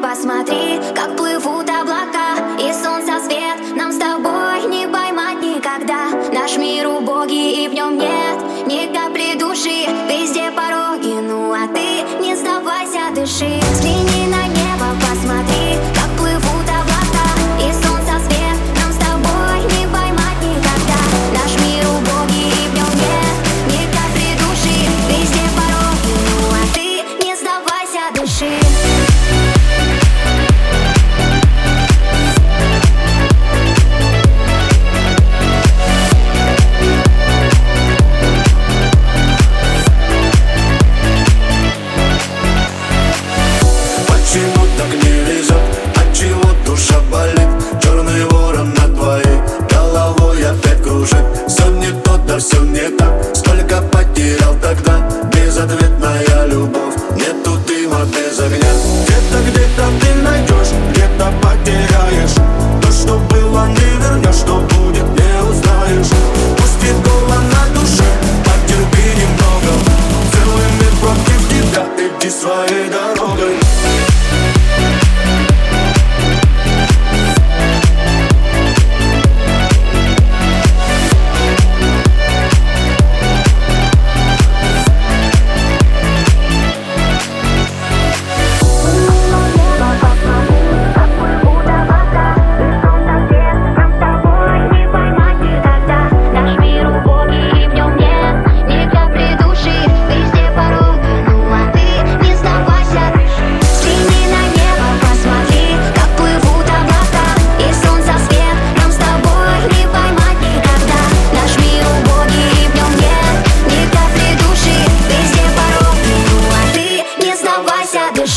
посмотри, как плывут облака И солнца свет. Нам с тобой не поймать никогда. Наш мир убогий и в нем нет ни капли души. Везде пороги, ну а ты не сдавайся, дыши.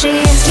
she's